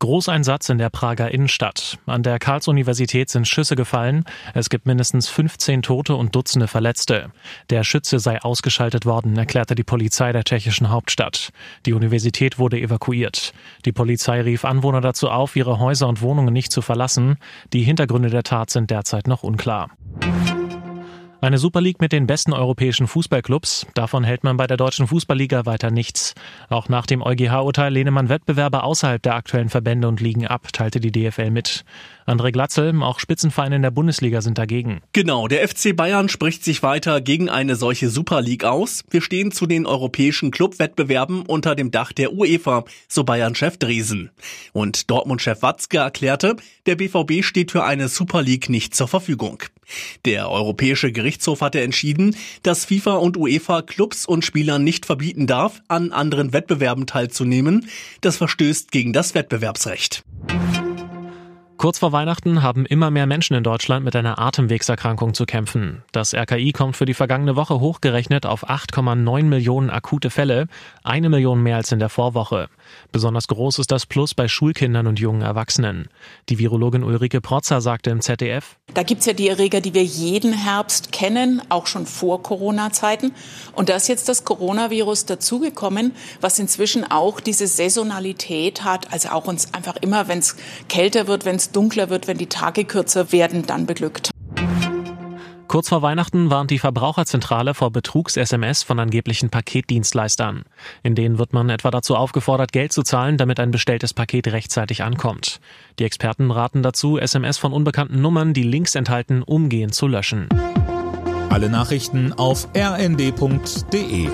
Großeinsatz in der Prager Innenstadt. An der Karls-Universität sind Schüsse gefallen. Es gibt mindestens 15 Tote und Dutzende Verletzte. Der Schütze sei ausgeschaltet worden, erklärte die Polizei der tschechischen Hauptstadt. Die Universität wurde evakuiert. Die Polizei rief Anwohner dazu auf, ihre Häuser und Wohnungen nicht zu verlassen. Die Hintergründe der Tat sind derzeit noch unklar. Eine Super League mit den besten europäischen Fußballclubs, davon hält man bei der deutschen Fußballliga weiter nichts. Auch nach dem EuGH-Urteil lehne man Wettbewerbe außerhalb der aktuellen Verbände und Ligen ab, teilte die DFL mit. André Glatzel, auch Spitzenvereine in der Bundesliga sind dagegen. Genau, der FC Bayern spricht sich weiter gegen eine solche Super League aus. Wir stehen zu den europäischen Clubwettbewerben unter dem Dach der UEFA, so Bayern-Chef Dresen. Und Dortmund-Chef Watzke erklärte, der BVB steht für eine Super League nicht zur Verfügung. Der Europäische Gerichtshof hatte entschieden, dass FIFA und UEFA Clubs und Spielern nicht verbieten darf, an anderen Wettbewerben teilzunehmen. Das verstößt gegen das Wettbewerbsrecht. Kurz vor Weihnachten haben immer mehr Menschen in Deutschland mit einer Atemwegserkrankung zu kämpfen. Das RKI kommt für die vergangene Woche hochgerechnet auf 8,9 Millionen akute Fälle, eine Million mehr als in der Vorwoche. Besonders groß ist das Plus bei Schulkindern und jungen Erwachsenen. Die Virologin Ulrike Protzer sagte im ZDF, Da gibt's ja die Erreger, die wir jeden Herbst kennen, auch schon vor Corona-Zeiten. Und da ist jetzt das Coronavirus dazugekommen, was inzwischen auch diese Saisonalität hat, also auch uns einfach immer, wenn es kälter wird, wenn es dunkler wird, wenn die Tage kürzer werden, dann beglückt. Kurz vor Weihnachten warnt die Verbraucherzentrale vor Betrugs-SMS von angeblichen Paketdienstleistern. In denen wird man etwa dazu aufgefordert, Geld zu zahlen, damit ein bestelltes Paket rechtzeitig ankommt. Die Experten raten dazu, SMS von unbekannten Nummern, die Links enthalten, umgehend zu löschen. Alle Nachrichten auf rnd.de